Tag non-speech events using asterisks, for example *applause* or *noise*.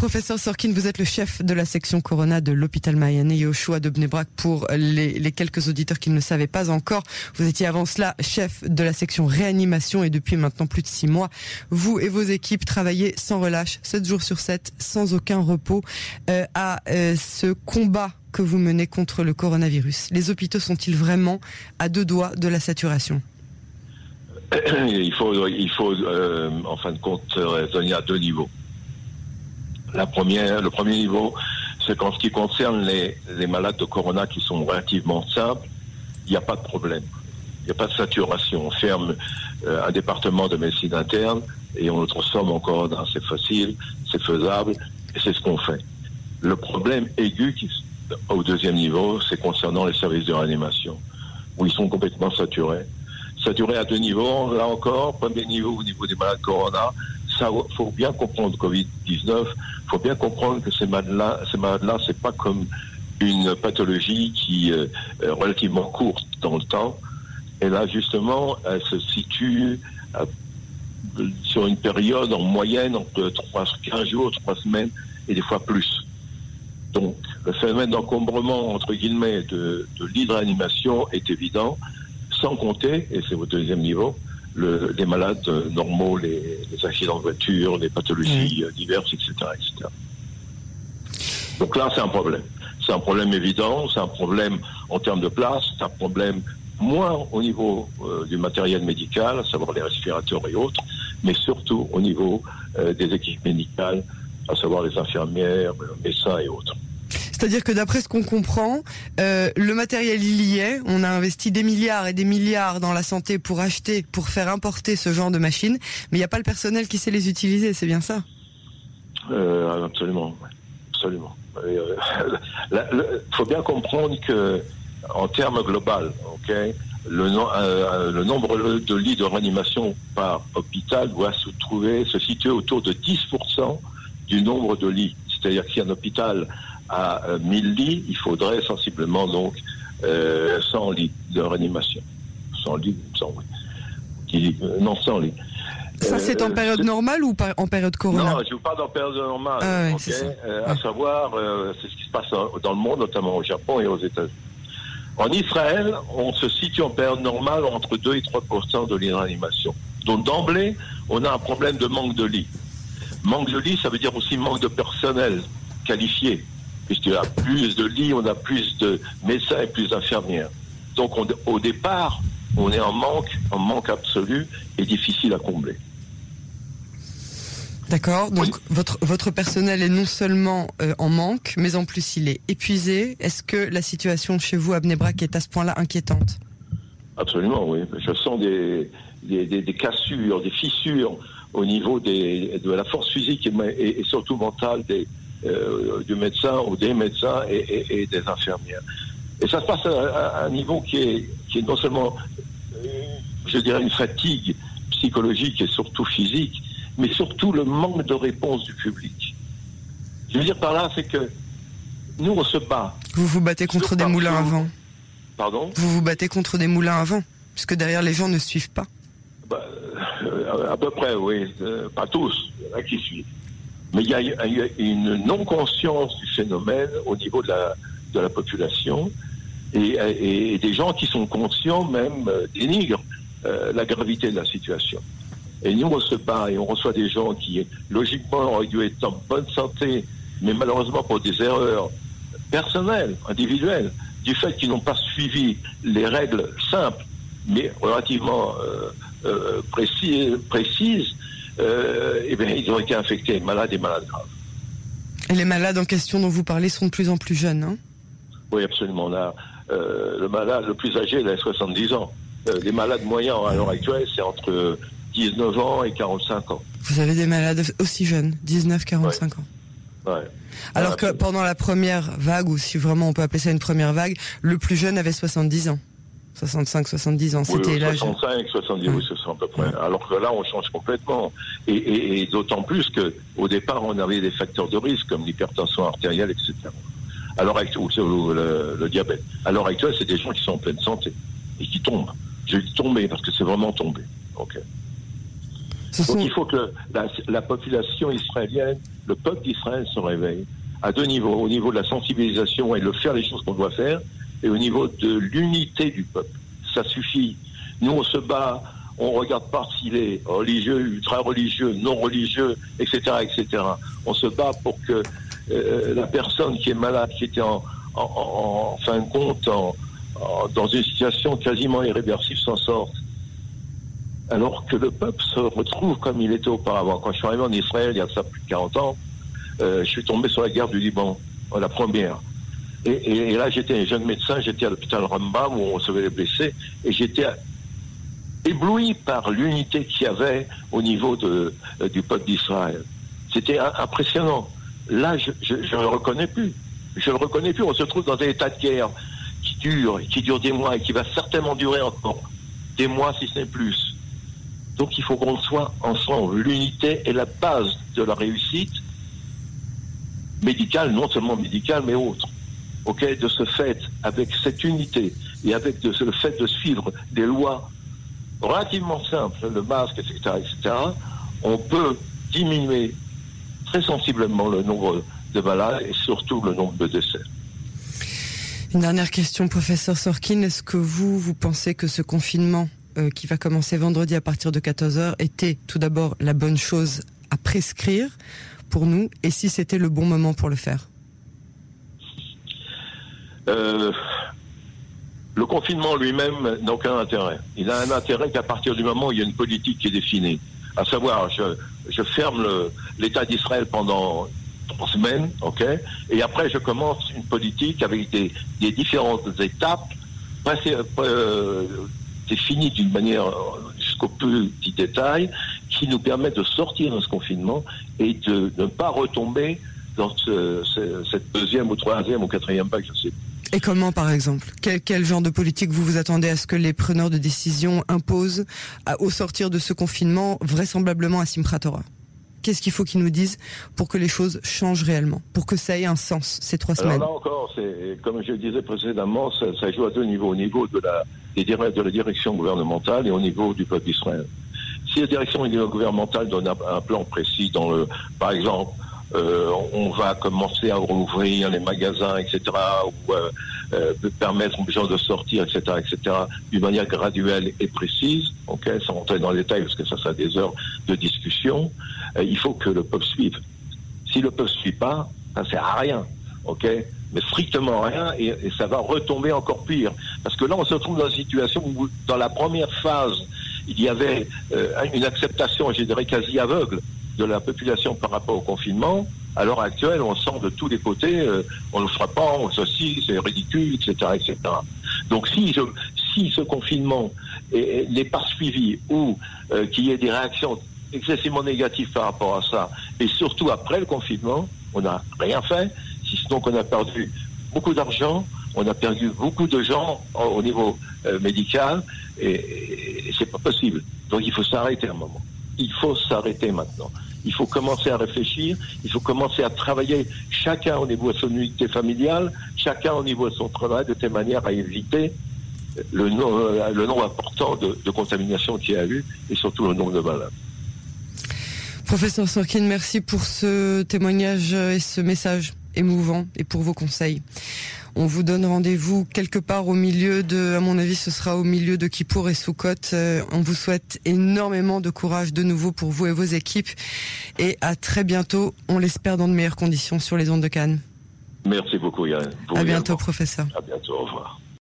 professeur Sorkin, vous êtes le chef de la section Corona de l'hôpital Mayenne Yoshua de Bnebrak. Pour les, les, quelques auditeurs qui ne le savaient pas encore, vous étiez avant cela chef de la section réanimation et depuis maintenant plus de six mois, vous et vos équipes travaillez sans relâche, 7 jours sur 7, sans aucun repos, euh, à euh, ce combat que vous menez contre le coronavirus. Les hôpitaux sont-ils vraiment à deux doigts de la saturation? *coughs* Il faut, il faut euh, en fin de compte, raisonner à deux niveaux. La première, le premier niveau, c'est qu'en ce qui concerne les, les, malades de corona qui sont relativement simples, il n'y a pas de problème. Il n'y a pas de saturation. On ferme euh, un département de médecine interne et on le transforme en corona. C'est facile, c'est faisable et c'est ce qu'on fait. Le problème aigu au deuxième niveau, c'est concernant les services de réanimation, où ils sont complètement saturés saturé à deux niveaux. Là encore, premier niveau au niveau des malades corona. Ça, faut bien comprendre Covid-19. Faut bien comprendre que ces malades-là, ces malades-là, c'est pas comme une pathologie qui euh, est relativement courte dans le temps. Et là, justement, elle se situe euh, sur une période en moyenne entre 3, 15 jours, 3 semaines et des fois plus. Donc, le phénomène d'encombrement, entre guillemets, de, de réanimation est évident sans compter, et c'est au deuxième niveau, le, les malades normaux, les, les, accidents de voiture, les pathologies mmh. diverses, etc., etc. Donc là, c'est un problème. C'est un problème évident, c'est un problème en termes de place, c'est un problème moins au niveau euh, du matériel médical, à savoir les respirateurs et autres, mais surtout au niveau euh, des équipes médicales, à savoir les infirmières, les médecins et autres. C'est-à-dire que d'après ce qu'on comprend, euh, le matériel il y est. On a investi des milliards et des milliards dans la santé pour acheter, pour faire importer ce genre de machines, mais il n'y a pas le personnel qui sait les utiliser. C'est bien ça? Euh, Absolument, absolument. Il euh, *laughs* faut bien comprendre que, en termes global, ok, le, le, nombre de lits de réanimation par hôpital doit se trouver, se situer autour de 10% du nombre de lits. C'est-à-dire y a un hôpital à 1000 euh, lits, il faudrait sensiblement donc euh, 100 lits de réanimation. 100 lits, 100, oui. Euh, non, 100 lits. Ça, c'est en euh, période normale ou en période corona Non, je vous parle en période normale. Ah okay euh, à savoir, euh, c'est ce qui se passe dans le monde, notamment au Japon et aux États-Unis. En Israël, on se situe en période normale entre 2 et 3 de lits de réanimation. Donc d'emblée, on a un problème de manque de lits. Manque de lits, ça veut dire aussi manque de personnel qualifié puisqu'il y a plus de lits, on a plus de médecins et plus d'infirmières. Donc on, au départ, on est en manque, en manque absolu et difficile à combler. D'accord. Donc votre votre personnel est non seulement euh, en manque, mais en plus il est épuisé. Est-ce que la situation chez vous à Bnebrak est à ce point-là inquiétante? Absolument, oui. Je sens des des, des, des, cassures, des fissures au niveau des, de la force physique et, et surtout mentale des, euh, du médecin ou des médecins et, des infirmières. Et ça se passe à, un niveau qui est, qui est non seulement, euh, je dirais, une fatigue psychologique et surtout physique, mais surtout le manque de réponse du public. Je veux dire par là, c'est que nous, on se bat. Vous vous battez contre des moulins à vent. Pardon? Vous vous battez contre des moulins à vent, puisque derrière les gens ne suivent pas. Bah, à peu près, oui. Euh, pas tous, il y en a qui suivent. Mais il y, a, une non-conscience du phénomène au niveau de la, population et, des gens qui sont conscients même euh, dénigrent euh, la gravité de la situation. Et nous, on se bat et on reçoit des gens qui, logiquement, auraient dû être en bonne santé, mais malheureusement pour des erreurs personnelles, individuelles, du fait qu'ils n'ont pas suivi les règles simples, mais relativement euh, euh, précises, précises euh, eh bien, ils ont été infectés, malades et malades graves. Et les malades en question dont vous parlez sont de plus en plus jeunes, hein? Oui, absolument. Là, euh, le malade le plus âgé, il a 70 ans. Euh, les malades moyens à l'heure actuelle, c'est entre 19 ans et 45 ans. Vous avez des malades aussi jeunes, 19-45 ans Ouais. Alors que pendant la première vague, ou si vraiment on peut appeler ça une première vague, le plus jeune avait 70 ans. 65, 70 ans, c'était l'âge. 65, 70, oui, c'est ça à peu près. Alors que là, on change complètement. Et, et, et d'autant plus que au départ, on avait des facteurs de risque comme l'hypertension artérielle, etc. Alors ou le, le, diabète. À l'heure actuelle, c'est des gens qui sont en pleine santé et qui tombent. J'ai dit tomber parce que c'est vraiment tombé. Ok. Donc il faut que la, population israélienne, le peuple d'Israël se réveille à deux niveaux, au niveau de la sensibilisation et de faire les choses qu'on doit faire, et au niveau de l'unité du peuple. Ça suffit. Nous, on se bat, on regarde pas s'il est religieux, ultra-religieux, non religieux, etc., etc. On se bat pour que euh, la personne qui est malade, qui était en, en, fin de compte dans une situation quasiment irréversible, s'en sorte. Alors que le peuple se retrouve comme il était auparavant. Quand je suis arrivé en Israël, il y a ça plus de 40 ans, euh, je suis tombé sur la guerre du Liban, la première. Et, là, j'étais un jeune médecin, j'étais à l'hôpital Rambam où on recevait les blessés, et j'étais ébloui par l'unité qu'il y avait au niveau de, euh, du peuple d'Israël. C'était impressionnant. Là, je ne le reconnais plus. Je ne le reconnais plus. On se trouve dans un état de guerre qui dure, qui dure des mois et qui va certainement durer encore des mois si ce n'est plus. Donc il faut qu'on soit ensemble. L'unité est la base de la réussite médicale, non seulement médicale, mais autre. Ok, de ce fait, avec cette unité et avec le fait de suivre des lois relativement simples, le masque, etc., etc., on peut diminuer très sensiblement le nombre de malades et surtout le nombre de décès. Une dernière question, professeur Sorkin. Est-ce que vous, vous pensez que ce confinement euh, qui va commencer vendredi à partir de 14h était tout d'abord la bonne chose à prescrire pour nous? Et si c'était le bon moment pour le faire? Euh, Le confinement lui-même n'a aucun intérêt. Il a un intérêt qu'à partir du moment où il y a une politique qui est définie. À savoir, je, ferme l'État d'Israël pendant trois semaines, ok, et après je commence une politique avec des, différentes étapes euh, définies d'une manière jusqu'au petit détail qui nous permettent de sortir de ce confinement et de, ne pas retomber dans cette deuxième ou troisième ou quatrième vague, je sais et comment, par exemple? Quel, genre de politique vous vous attendez à ce que les preneurs de décision imposent au sortir de ce confinement, vraisemblablement à Simchat Qu'est-ce qu'il faut qu'ils nous disent pour que les choses changent réellement, pour que ça ait un sens ces trois semaines? Alors là encore, comme je le disais précédemment, ça, joue à deux niveaux, au niveau de la, de la direction gouvernementale et au niveau du peuple d'Israël. Si la direction gouvernementale donne un, plan précis dans le, par exemple, euh, on va commencer à rouvrir les magasins, etc., ou euh, euh, permettre aux gens de sortir, etc., etc., d'une manière graduelle et précise, ok, sans rentrer dans les détails parce que ça sera des heures de discussion. il faut que le peuple suive. Si le peuple ne suit pas, ça sert à rien, ok, mais strictement rien, et, et, ça va retomber encore pire, parce que là, on se trouve dans une situation où, dans la première phase, il y avait une acceptation, je dirais, quasi aveugle de la population par rapport au confinement, à l'heure actuelle, on sent de tous les côtés, euh, on ne fera pas, on ceci, c'est ridicule, etc., etc. Donc si, je, si ce confinement n'est pas suivi ou euh, qu'il y ait des réactions excessivement négatives par rapport à ça, et surtout après le confinement, on n'a rien fait, si ce qu'on a perdu beaucoup d'argent, on a perdu beaucoup de gens au niveau euh, médical, et, et c'est pas possible. Donc il faut s'arrêter un moment. Il faut s'arrêter maintenant. Il faut commencer à réfléchir, il faut commencer à travailler chacun au niveau de son unité familiale, chacun au niveau de son travail, de telle manière à éviter le, euh, le nombre important de, de contaminations qu'il y a eu et surtout le nombre de malades. Professeur Sorkin, merci pour ce témoignage et ce message émouvant et pour vos conseils. On vous donne rendez-vous quelque part au milieu de, à mon avis, ce sera au milieu de Kippour et Soukot. Euh, on vous souhaite énormément de courage de nouveau pour vous et vos équipes. Et à très bientôt, on l'espère dans de meilleures conditions sur les ondes de Cannes. Merci beaucoup Yann. à bientôt, professeur. À bientôt, au revoir.